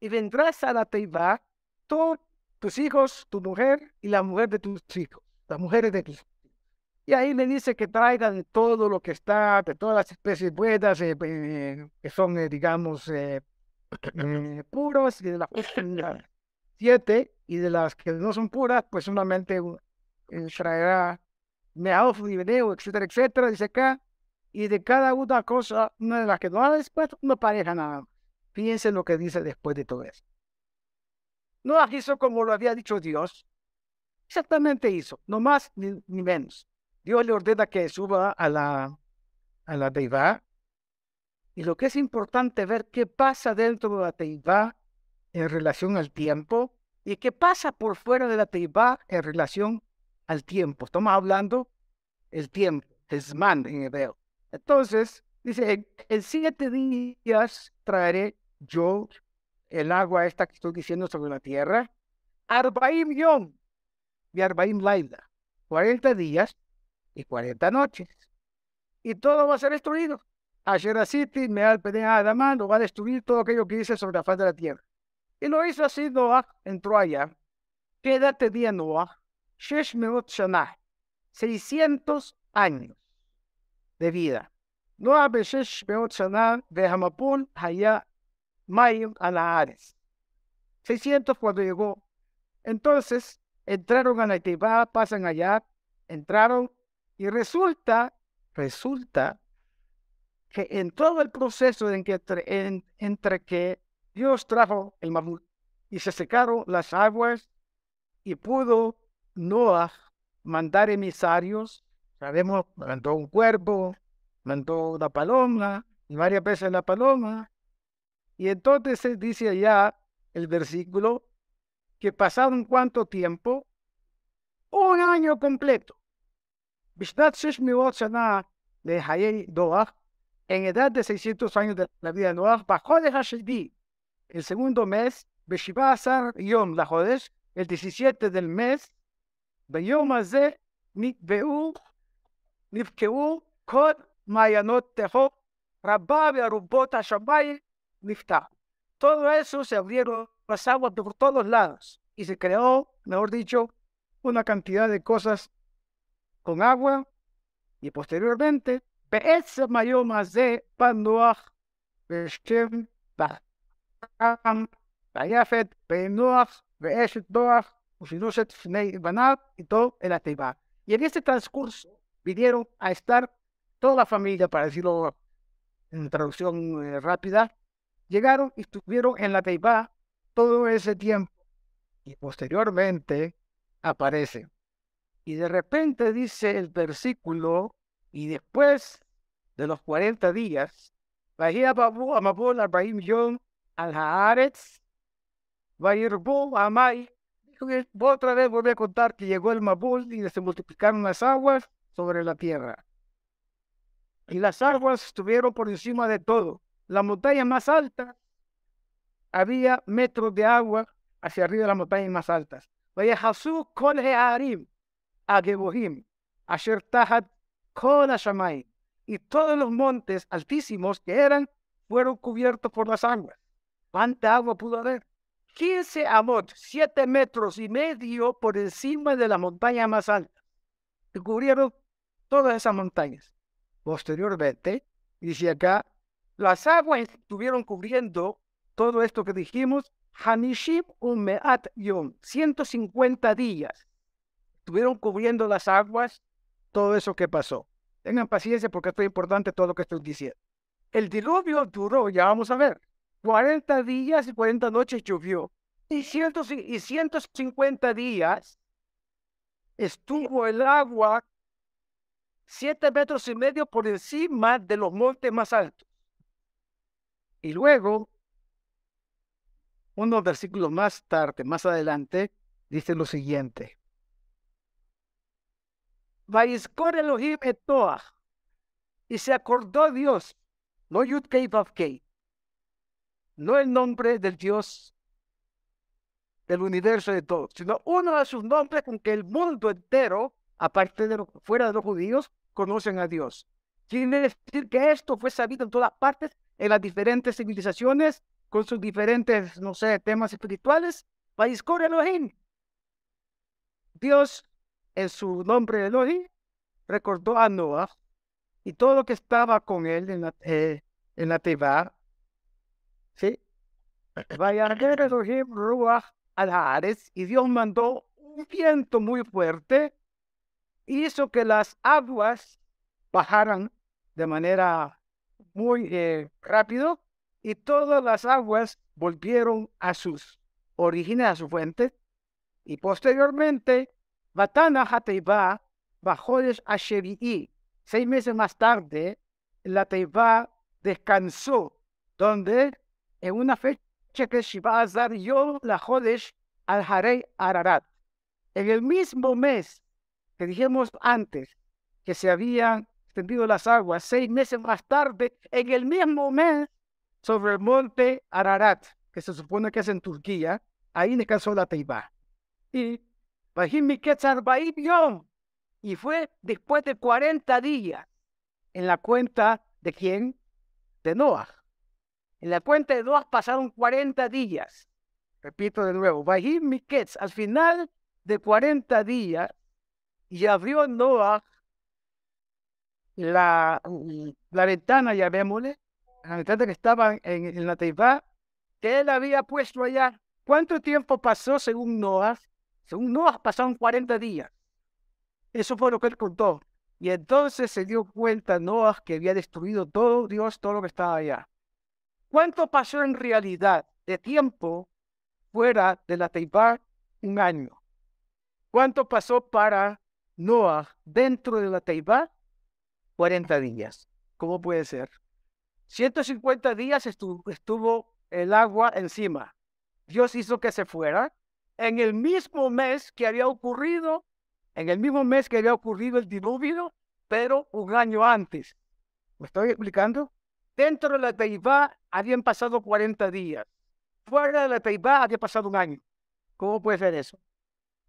y vendrás a la teiva, tú, tus hijos, tu mujer y la mujer de tus hijos las mujeres de Cristo. Y ahí le dice que traigan todo lo que está, de todas las especies buenas, eh, eh, que son, eh, digamos, puros, y de las siete, y de las que no son puras, pues solamente traerá meados y veneo, etcétera, etcétera, dice acá, y de cada una cosa, una de las que no ha después, una pareja nada. Fíjense lo que dice después de todo eso. No hizo como lo había dicho Dios, Exactamente hizo, no más ni, menos. Dios le ordena que suba a la, a la Teiva. Y lo que es importante ver qué pasa dentro de la Teiva en relación al tiempo y qué pasa por fuera de la Teiva en relación al tiempo. Estamos hablando el tiempo, el Zman en hebreo. Entonces, dice, en siete días traeré yo el agua esta que estoy diciendo sobre la tierra. Arbaim yom, Yarbaim Laila, 40 días y 40 noches. Y todo va a ser destruido. Asheraciti, Meal Pene Adamán, lo va a destruir todo aquello que dice sobre la faz de la tierra. Y lo hizo así Noah, entró allá. ¿Qué edad tenía Noah? Shesh Meot Shanah, 600 años de vida. Noah Beshesh Meot Shanah de Hamapul, Haya Mayim Alahares. 600 cuando llegó. Entonces entraron a Naitibá, pasan allá, entraron y resulta, resulta que en todo el proceso en que entre, entre que Dios trajo el mamut y se secaron las aguas y pudo Noah mandar emisarios, sabemos, mandó un cuervo, mandó una paloma y varias veces la paloma. Y entonces se dice allá el versículo que pasaron cuánto tiempo? Un año completo. de Hayei en edad de 600 años de la vida de Noah, bajó de Hashedi, el segundo mes, Beshivasar Yom la Jodesh, el 17 del mes, Beyom Azeh, Nikbeu, Nifkeu, Kod Mayanot Teho, Rabba Arubot Hashamay, Niftah. Todo eso se abrieron las aguas por todos lados y se creó, mejor dicho, una cantidad de cosas con agua y posteriormente y todo el Ateba. Y en este transcurso vinieron a estar toda la familia, para decirlo en traducción eh, rápida, llegaron y estuvieron en la Teibá todo ese tiempo. Y posteriormente aparece. Y de repente dice el versículo y después de los 40 días, al otra vez volví a contar que llegó el Mabul y se multiplicaron las aguas sobre la tierra. Y las aguas estuvieron por encima de todo. La montaña más alta, había metros de agua hacia arriba de las montañas más altas. Hasu Kol Hearim, Agebohim, Asher Tahat y todos los montes altísimos que eran fueron cubiertos por las aguas. ¿Cuánta agua pudo haber? 15 amot, 7 metros y medio por encima de la montaña más alta. Y cubrieron todas esas montañas. Posteriormente, dice acá, las aguas estuvieron cubriendo todo esto que dijimos, Hanishim Umeat Yom, 150 días. Estuvieron cubriendo las aguas todo eso que pasó. Tengan paciencia porque esto es importante todo lo que estoy diciendo. El diluvio duró, ya vamos a ver, 40 días y 40 noches llovió. Y, y 150 días estuvo el agua 7 metros y medio por encima de los montes más altos. Y luego, unos versículos más tarde, más adelante, dice lo siguiente. Elohim et. Y se acordó Dios, no Yud no el nombre del Dios del universo de todos, sino uno de sus nombres con que el mundo entero, aparte de fuera de los judíos, conocen a Dios. Quiere decir que esto fue sabido en todas partes, en las diferentes civilizaciones, con sus diferentes, no sé, temas espirituales. Vaiskor Elohim. Dios en su nombre Elohim, recordó a Noah y todo lo que estaba con él en la, eh, en la Teba. ¿Sí? Vaya Elohim Ruach al y Dios mandó un viento muy fuerte, hizo que las aguas bajaran de manera muy eh, rápido y todas las aguas volvieron a sus orígenes, a su fuente, y posteriormente Batana Hateiba Bajodes Asheri'i. Seis meses más tarde, la Teiba descansó, donde en una fecha que Shiva Azar yo la Jodesh al Harei Ararat. En el mismo mes que dijimos antes que se habían extendido las aguas, seis meses más tarde, en el mismo mes, sobre el monte Ararat, que se supone que es en Turquía, ahí descansó la Teiba. Y. Y fue después de 40 días en la cuenta de quién? De Noah. En la cuenta de Noah pasaron 40 días. Repito de nuevo, al final de 40 días, y abrió Noah la, la ventana, ya la ventana que estaba en, en la teibá, que él había puesto allá. ¿Cuánto tiempo pasó según Noah? Según Noah pasaron 40 días. Eso fue lo que él contó. Y entonces se dio cuenta Noah que había destruido todo Dios, todo lo que estaba allá. ¿Cuánto pasó en realidad de tiempo fuera de la Teibá? Un año. ¿Cuánto pasó para Noah dentro de la Teibá? 40 días. ¿Cómo puede ser? 150 días estuvo, el agua encima. Dios hizo que se fuera en el mismo mes que había ocurrido, en el mismo mes que había ocurrido el diluvio, pero un año antes. ¿Me estoy explicando? Dentro de la Teibá habían pasado 40 días. Fuera de la Teibá había pasado un año. ¿Cómo puede ser eso?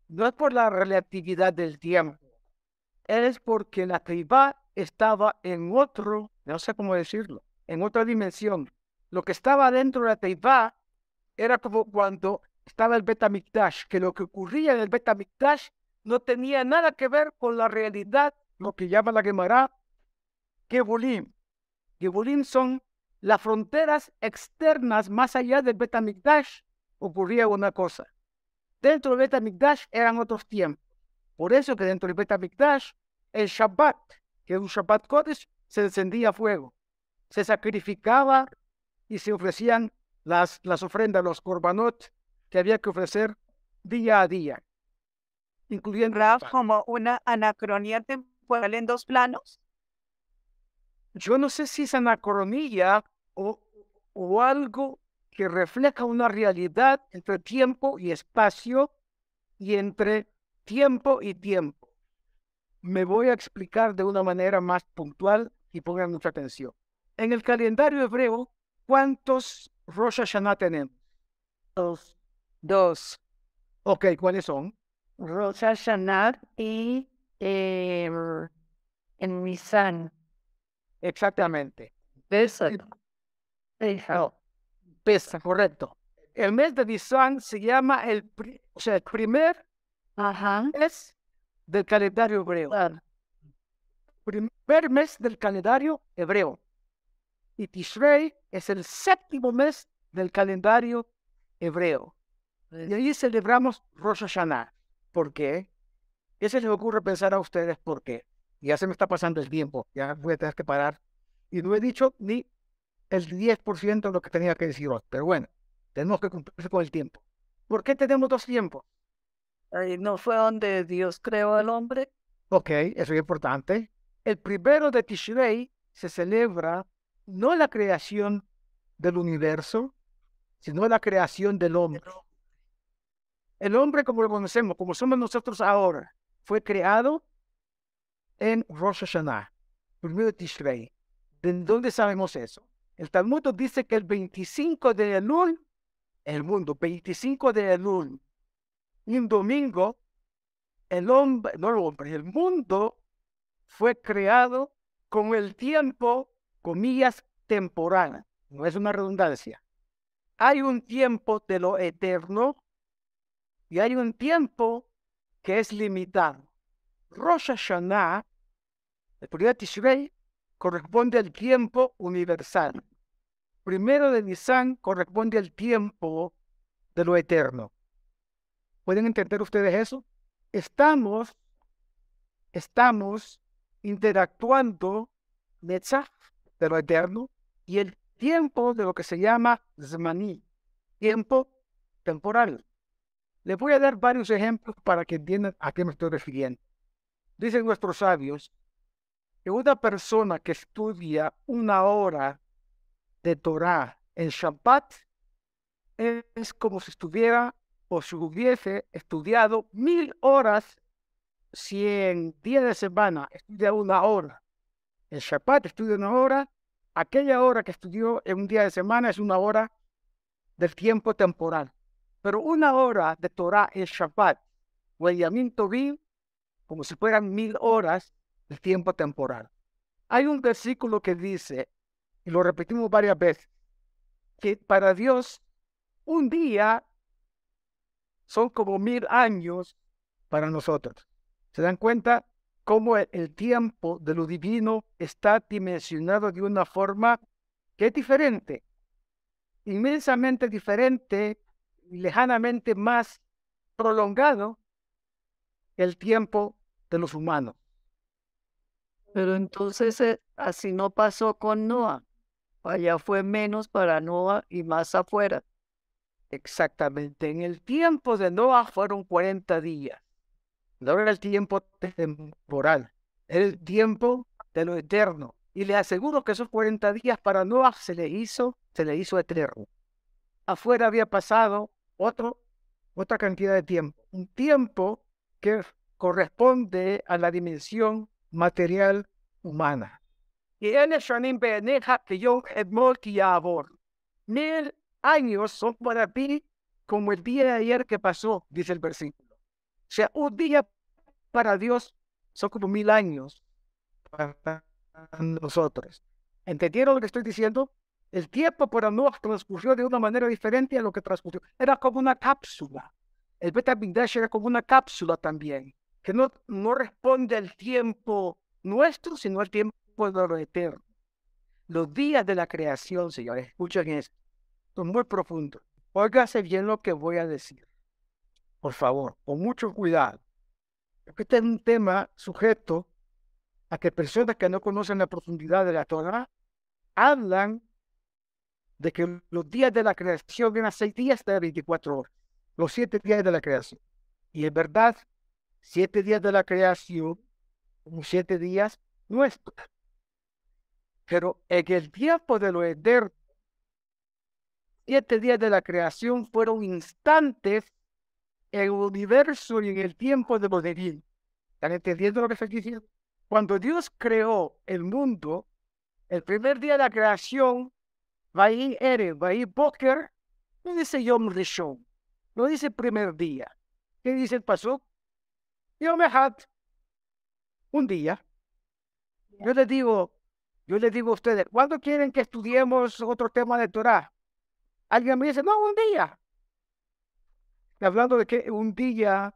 No es por la relatividad del tiempo. Es porque la Teibá estaba en otro, no sé cómo decirlo, en otra dimensión. Lo que estaba dentro de la Teibá era como cuando estaba el Betamikdash, que lo que ocurría en el Betamikdash no tenía nada que ver con la realidad, lo que llama la Gemara Gebulim. Gebulim son las fronteras externas más allá del Betamikdash, ocurría una cosa. Dentro del Betamikdash eran otros tiempos. Por eso que dentro del Betamikdash, el Shabbat, que es un Shabbat Kodesh, se encendía fuego, se sacrificaba y se ofrecían las, las ofrendas, los korbanot que había que ofrecer día a día, incluyendo... Raf, como una anacronía temporal en dos planos. Yo no sé si es anacronía o, o algo que refleja una realidad entre tiempo y espacio y entre tiempo y tiempo. Me voy a explicar de una manera más puntual y pongan mucha atención. En el calendario hebreo, ¿cuántos Rosh Hashanah tenemos? Dos. Dos. Ok, ¿cuáles son? Rosh Hashanah y eh, en Nisan. Exactamente. Pesach. No, Pesach, correcto. El mes de Nisan se llama el, o sea, el primer Ajá. mes del calendario hebreo. Claro. Primer mes del calendario hebreo. Y Tishrei es el séptimo mes del calendario hebreo. Y ahí celebramos Rosh Hashanah. ¿Por qué? ¿Qué se les ocurre pensar a ustedes por qué? Ya se me está pasando el tiempo, ya voy a tener que parar. Y no he dicho ni el 10% de lo que tenía que decir hoy. Pero bueno, tenemos que cumplir con el tiempo. ¿Por qué tenemos dos tiempos? Ahí no fue donde Dios creó al hombre. Ok, eso es importante. El primero de Tishrei se celebra no la creación del universo, sino la creación del hombre. El hombre como lo conocemos, como somos nosotros ahora, fue creado en Rosh Hashanah, primero de Tishrei. ¿De dónde sabemos eso? El Talmud dice que el 25 de Elul, el mundo, 25 de Elul, un domingo, el hombre, no el hombre, el mundo fue creado con el tiempo, comillas, temporal. No es una redundancia. Hay un tiempo de lo eterno y hay un tiempo que es limitado. Rosh Hashanah, el primer Tishrei, corresponde al tiempo universal. Primero de Nisan corresponde al tiempo de lo eterno. ¿Pueden entender ustedes eso? Estamos, estamos interactuando Netzach, de lo eterno, y el tiempo de lo que se llama Zmaní, tiempo temporal. Les voy a dar varios ejemplos para que entiendan a qué me estoy refiriendo. Dicen nuestros sabios que una persona que estudia una hora de Torah en Shabbat es como si estuviera o si hubiese estudiado mil horas si en día de semana estudia una hora. En Shabbat estudia una hora, aquella hora que estudió en un día de semana es una hora del tiempo temporal. Pero una hora de Torah en Shabbat Benjamín Tobin, como si fueran mil horas de tiempo temporal. Hay un versículo que dice, y lo repetimos varias veces, que para Dios un día son como mil años para nosotros. ¿Se dan cuenta cómo el, tiempo de lo divino está dimensionado de una forma que es diferente? Inmensamente diferente y lejanamente más prolongado que el tiempo de los humanos. Pero entonces eh, así no pasó con Noah. Allá fue menos para Noah y más afuera. Exactamente. En el tiempo de Noah fueron 40 días. No era el tiempo temporal, el tiempo de lo eterno. Y le aseguro que esos 40 días para Noah se le hizo, se le hizo eterno. Afuera había pasado otro, otra cantidad de tiempo. Un tiempo que corresponde a la dimensión material humana. Y en el Shanim Beneja que yo Mil años son para ti como el día de ayer que pasó, dice el versículo. O sea, un día para Dios son como mil años para nosotros. ¿Entendieron lo que estoy diciendo? El tiempo para Noah transcurrió de una manera diferente a lo que transcurrió. Era como una cápsula. El Beta era como una cápsula también, que no, no responde al tiempo nuestro, sino al tiempo de lo eterno. Los días de la creación, señores, escuchen esto, son muy profundos. Óigase bien lo que voy a decir. Por favor, con mucho cuidado. Este es un tema sujeto a que personas que no conocen la profundidad de la Torah hablan de que los días de la creación eran seis días de 24 horas, los siete días de la creación. Y es verdad, siete días de la creación, como siete días nuestros. Pero en el tiempo de lo eterno, siete días de la creación fueron instantes el universo y en el tiempo de divino. ¿Están entendiendo lo que estoy diciendo? Cuando Dios creó el mundo, el primer día de la creación Vaí Ere, Vaí Boker, no dice Yom Rishon, no dice primer día. ¿Qué dice el pasó? Yom Echad, un día. Yo les digo, yo les digo a ustedes, ¿cuándo quieren que estudiemos otro tema de Torah? Alguien me dice, no, un día. Hablando de que un día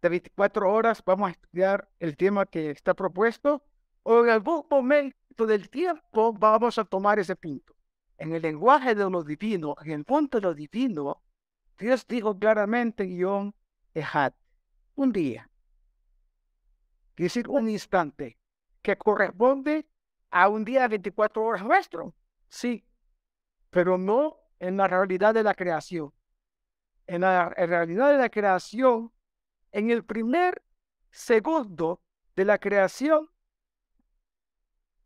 de 24 horas vamos a estudiar el tema que está propuesto, o en algún momento del tiempo vamos a tomar ese punto en el lenguaje de lo divino, en el punto de lo divino, Dios dijo claramente, Ejad, un día. Decir un instante que corresponde a un día de 24 horas nuestro. Sí, pero no en la realidad de la creación. En la realidad de la creación, en el primer segundo de la creación,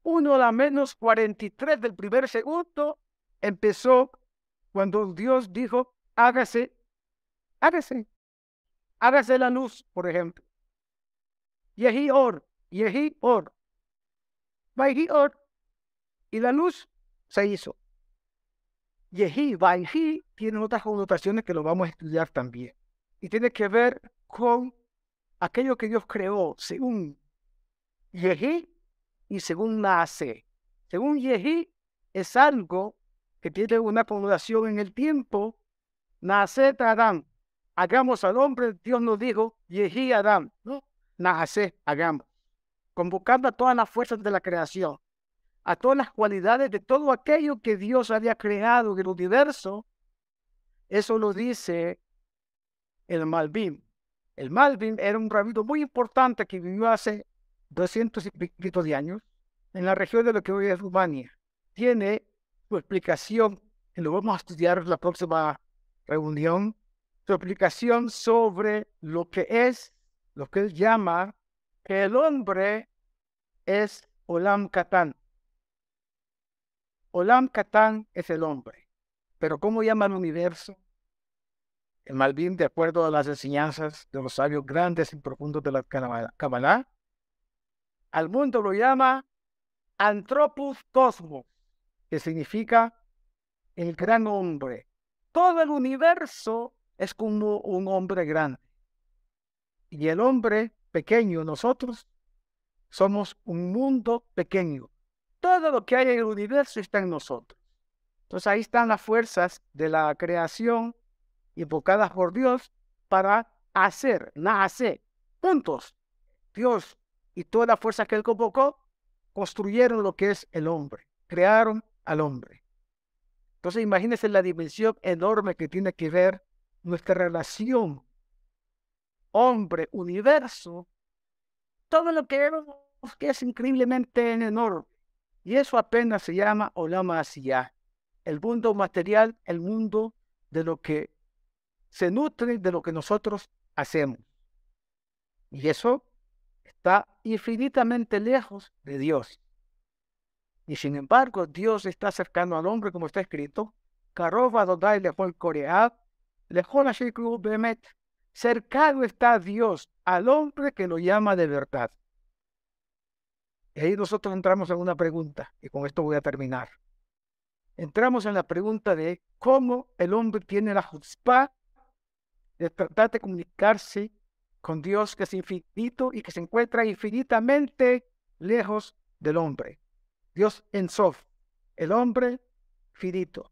uno a la menos 43 del primer segundo, empezó cuando Dios dijo, hágase, hágase, hágase la luz, por ejemplo. Yehi or, Yehi or, Vayhi or, y la luz se hizo. Yehi, Vayhi, tiene otras connotaciones que lo vamos a estudiar también. Y tiene que ver con aquello que Dios creó según Yehi y según Nace. Según Yehi es algo que tiene una connotación en el tiempo, nace Adán, hagamos al hombre, Dios nos dijo, Yehi Adán, ¿no? Nace, hagamos, convocando a todas las fuerzas de la creación, a todas las cualidades de todo aquello que Dios había creado en el universo, eso lo dice el Malvin. El Malvin era un rabino muy importante que vivió hace 200 y pico de años en la región de lo que hoy es Rumania. Tiene su explicación, y lo vamos a estudiar en la próxima reunión, su explicación sobre lo que es, lo que él llama que el hombre es Olam Katán. Olam Katán es el hombre. Pero ¿cómo llama el universo? El Malvin, de acuerdo a las enseñanzas de los sabios grandes y profundos de la Kabbalah, al mundo lo llama Anthropos Cosmos que significa el gran hombre. Todo el universo es como un hombre grande. y el hombre pequeño, nosotros, somos un mundo pequeño. Todo lo que hay en el universo está en nosotros. Entonces ahí están las fuerzas de la creación invocadas por Dios para hacer, nacer, puntos. Dios y toda la fuerza que él convocó construyeron lo que es el hombre, crearon al hombre. Entonces imagínense la dimensión enorme que tiene que ver nuestra relación hombre-universo, todo lo que vemos que es increíblemente enorme. Y eso apenas se llama Olama Asiyah, el mundo material, el mundo de lo que se nutre de lo que nosotros hacemos. Y eso está infinitamente lejos de Dios. Y sin embargo, Dios está cercano al hombre, como está escrito. Cercano está Dios al hombre que lo llama de verdad. Y ahí nosotros entramos en una pregunta, y con esto voy a terminar. Entramos en la pregunta de cómo el hombre tiene la jutzpah de tratar de comunicarse con Dios que es infinito y que se encuentra infinitamente lejos del hombre. Dios en Sof, el hombre finito.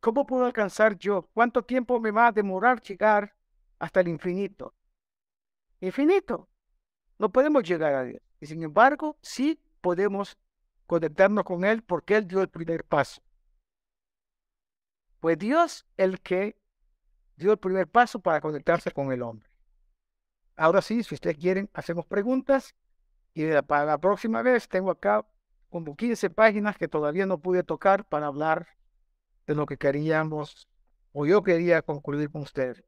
¿Cómo puedo alcanzar yo? ¿Cuánto tiempo me va a demorar llegar hasta el infinito? Infinito. No podemos llegar a Dios. Y sin embargo, sí podemos conectarnos con Él porque Él dio el primer paso. Fue Dios el que dio el primer paso para conectarse con el hombre. Ahora sí, si ustedes quieren, hacemos preguntas y para la próxima vez tengo acá como 15 páginas que todavía no pude tocar para hablar de lo que queríamos o yo quería concluir con ustedes.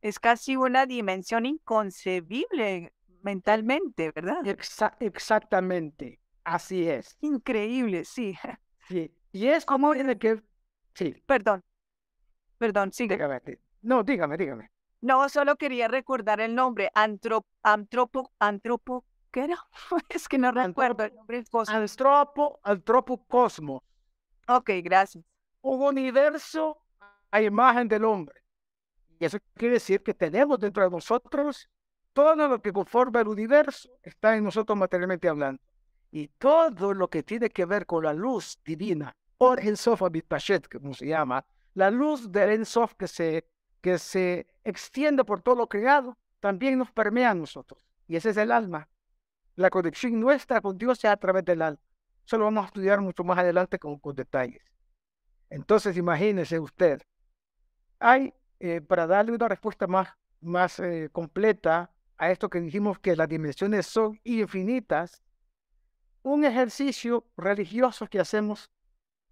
Es casi una dimensión inconcebible mentalmente, ¿verdad? exactamente, así es. Increíble, sí. Sí, y es como en el que... Sí. Perdón, perdón, sigue. Dígame, no, dígame, dígame. No, solo quería recordar el nombre, antropo, antropo, antropo, ¿qué era? es que no recuerdo el nombre del cosmos. Antropo, antropo cosmos. Ok, gracias. Un universo a imagen del hombre. Y eso quiere decir que tenemos dentro de nosotros todo lo que conforma el universo está en nosotros materialmente hablando. Y todo lo que tiene que ver con la luz divina, or Ensof Abitpashet, como se llama, la luz del Ensof que se, que se extiende por todo lo creado, también nos permea a nosotros. Y ese es el alma. La conexión nuestra con Dios es a través del alma. Eso lo vamos a estudiar mucho más adelante con, con detalles. Entonces, imagínese usted, hay, eh, para darle una respuesta más, más eh, completa a esto que dijimos que las dimensiones son infinitas, un ejercicio religioso que hacemos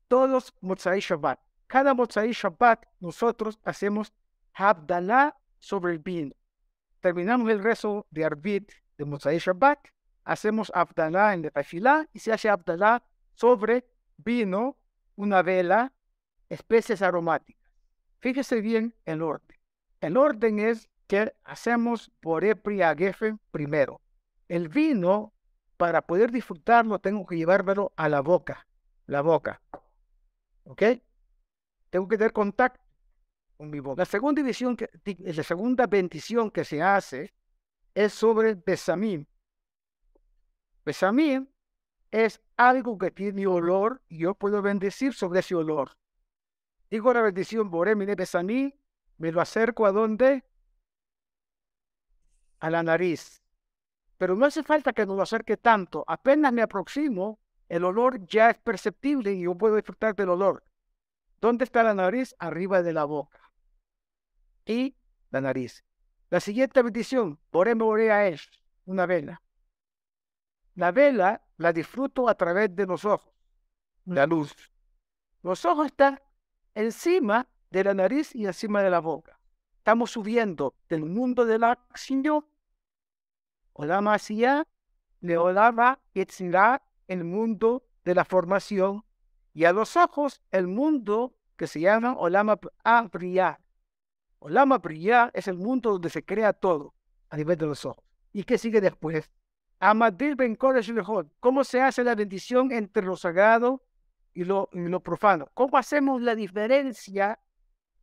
todos Motzai Shabbat. Cada Motzai Shabbat nosotros hacemos Habdalah sobre el vino. Terminamos el rezo de Arbit de Motzai Shabbat, hacemos Abdalá en la y se hace Abdalá sobre vino, una vela, especies aromáticas. Fíjese bien el orden. El orden es hacemos por Gefe primero. El vino, para poder disfrutarlo, tengo que llevármelo a la boca. La boca. ¿Ok? Tengo que tener contacto con mi boca. La segunda, bendición que se hace es sobre Besamim. Besamim es algo que tiene olor y yo puedo bendecir sobre ese olor. Digo la bendición, Boremine Besamim, me lo acerco a donde? A la nariz. Pero no hace falta que nos lo acerque tanto. Apenas me aproximo, el olor ya es perceptible y yo puedo disfrutar del olor. ¿Dónde está la nariz? Arriba de la boca. Y la nariz. La siguiente bendición, Boreme Borea es una vela. La vela la disfruto a través de los ojos, la luz. Los ojos están encima de la nariz y encima de la boca. Estamos subiendo del mundo de la acción Olama Asiya, Leolama Yetzirah, el mundo de la formación, y a los ojos el mundo que se llama Olama Abriya. Olama Abriya es el mundo donde se crea todo a nivel de los ojos. ¿Y qué sigue después? Amadir Ben ¿Cómo se hace la bendición entre lo sagrado y lo, y lo profano? ¿Cómo hacemos la diferencia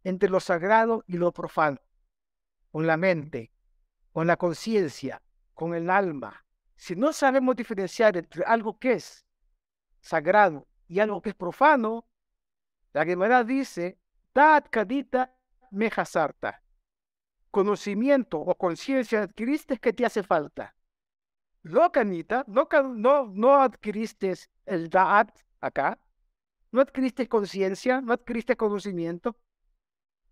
entre lo sagrado y lo profano? Con la mente con la conciencia, con el alma, si no sabemos diferenciar entre algo que es sagrado y algo que es profano, la Gemara dice, Dad kadita mejasarta. Conocimiento o conciencia adquiriste que te hace falta. Lo canita, no, no, no adquiriste el Da'at acá, no adquiriste conciencia, no adquiriste conocimiento.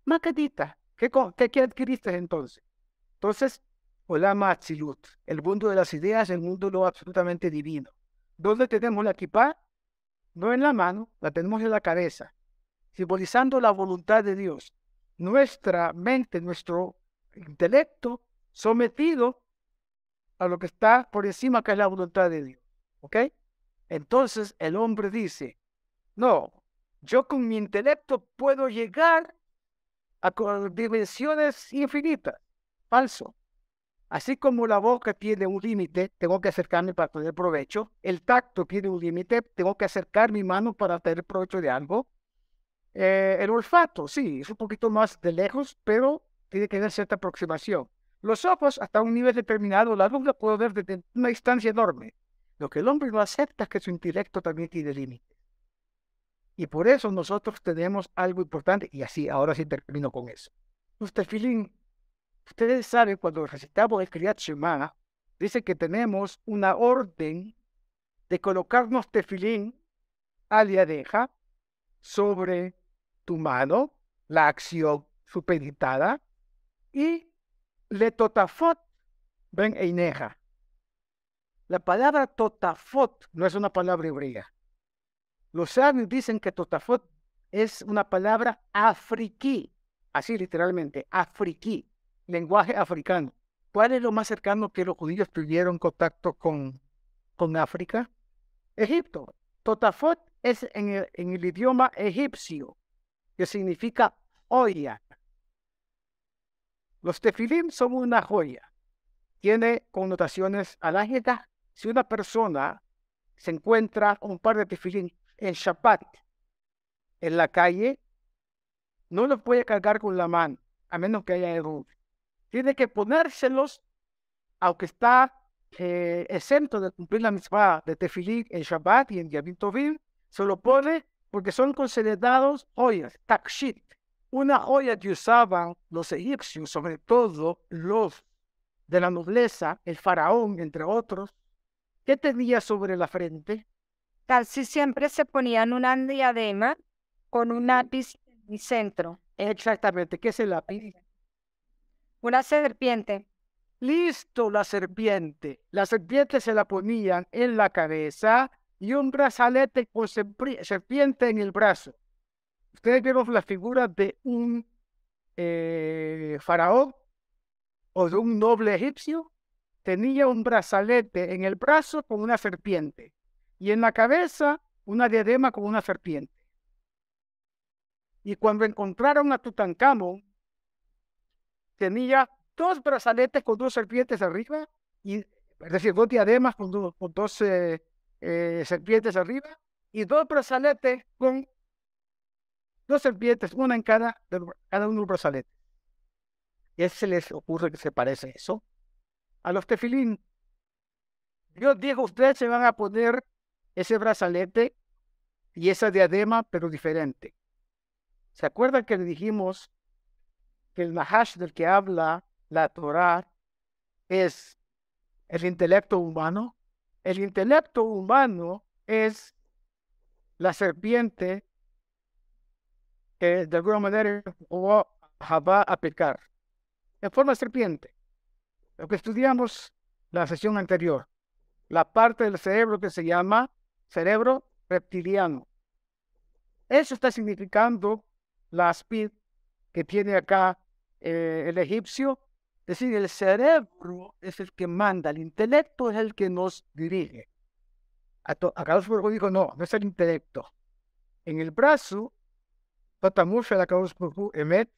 Macadita, ¿qué, ¿qué, adquiriste entonces? Entonces, Olama Atzilut, el mundo de las ideas, el mundo lo absolutamente divino. ¿Dónde tenemos la equipa? No en la mano, la tenemos en la cabeza, simbolizando la voluntad de Dios. Nuestra mente, nuestro intelecto sometido a lo que está por encima, que es la voluntad de Dios. ¿Ok? Entonces el hombre dice, no, yo con mi intelecto puedo llegar a dimensiones infinitas. Falso. Así como la boca tiene un límite, tengo que acercarme para tener provecho. El tacto tiene un límite, tengo que acercar mi mano para tener provecho de algo. Eh, el olfato, sí, es un poquito más de lejos, pero tiene que haber cierta aproximación. Los ojos, hasta un nivel determinado, la luz la puedo ver desde una distancia enorme. Lo que el hombre no acepta es que su intelecto también tiene límites. Y por eso nosotros tenemos algo importante, y así, ahora sí termino con eso. Usted, Filín, ustedes saben, cuando recitamos el Kriyat Shema, dice que tenemos una orden de colocarnos tefilín aliadeja sobre tu mano, la acción supeditada, y le totafot ven eineja. La palabra totafot no es una palabra hebrea. Los sabios dicen que totafot es una palabra afriquí, así literalmente, afriquí, lenguaje africano. ¿Cuál es lo más cercano que los judíos tuvieron contacto con, con África? Egipto. Totafot es en el, idioma egipcio, que significa olla. Los tefilim son una joya. Tiene connotaciones alárgicas. Si una persona se encuentra un par de tefilim en Shabbat en la calle, no los puede cargar con la mano, a menos que haya error. Tiene que ponérselos, aunque está eh, exento de cumplir la misma de tefilín en Shabbat y en Yavim Tovim, se lo pone porque son considerados joyas, takshit, una joya que usaban los egipcios, sobre todo los de la nobleza, el faraón, entre otros, ¿qué tenía sobre la frente? Casi siempre se ponían una diadema con un lápiz en el centro. Exactamente, ¿qué es el lápiz? Una serpiente. Listo, la serpiente. La serpiente se la ponían en la cabeza y un brazalete con serpiente en el brazo. Ustedes vieron la figura de un eh, faraón o de un noble egipcio. Tenía un brazalete en el brazo con una serpiente y en la cabeza una diadema con una serpiente. Y cuando encontraron a Tutankamón, tenía dos brazaletes con dos serpientes arriba, y, es decir, dos diademas con, dos eh, eh, serpientes arriba, y dos brazaletes con dos serpientes, una en cada, cada uno de los brazaletes. ¿Y se les ocurre que se parece eso? A los tefilín. Dios dijo, ustedes se van a poner ese brazalete y esa diadema, pero diferente. ¿Se acuerdan que le dijimos el Nahash del que habla la Torah es el intelecto humano? El intelecto humano es la serpiente que de alguna manera va a pecar en forma de serpiente. Lo que estudiamos la sesión anterior, la parte del cerebro que se llama cerebro reptiliano. Eso está significando la speed que tiene acá eh, el egipcio. Es decir, el cerebro es el que manda, el intelecto es el que nos dirige. Acá los dijo, no, no es el intelecto. En el brazo, emet,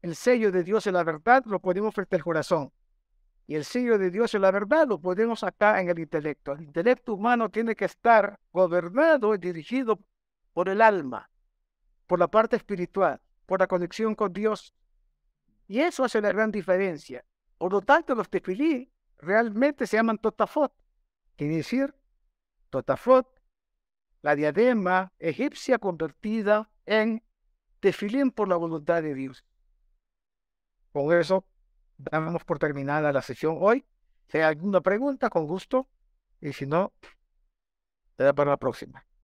el sello de Dios en la verdad lo ponemos frente al corazón. Y el sello de Dios en la verdad lo podemos acá en el intelecto. El intelecto humano tiene que estar gobernado y dirigido por el alma, por la parte espiritual, por la conexión con Dios. Y eso hace la gran diferencia. Por lo tanto, los tefilí realmente se llaman totafot, quiere decir totafot, la diadema egipcia convertida en tefilín por la voluntad de Dios. Con eso damos por terminada la sesión hoy. Si hay alguna pregunta, con gusto. Y si no, será para la próxima.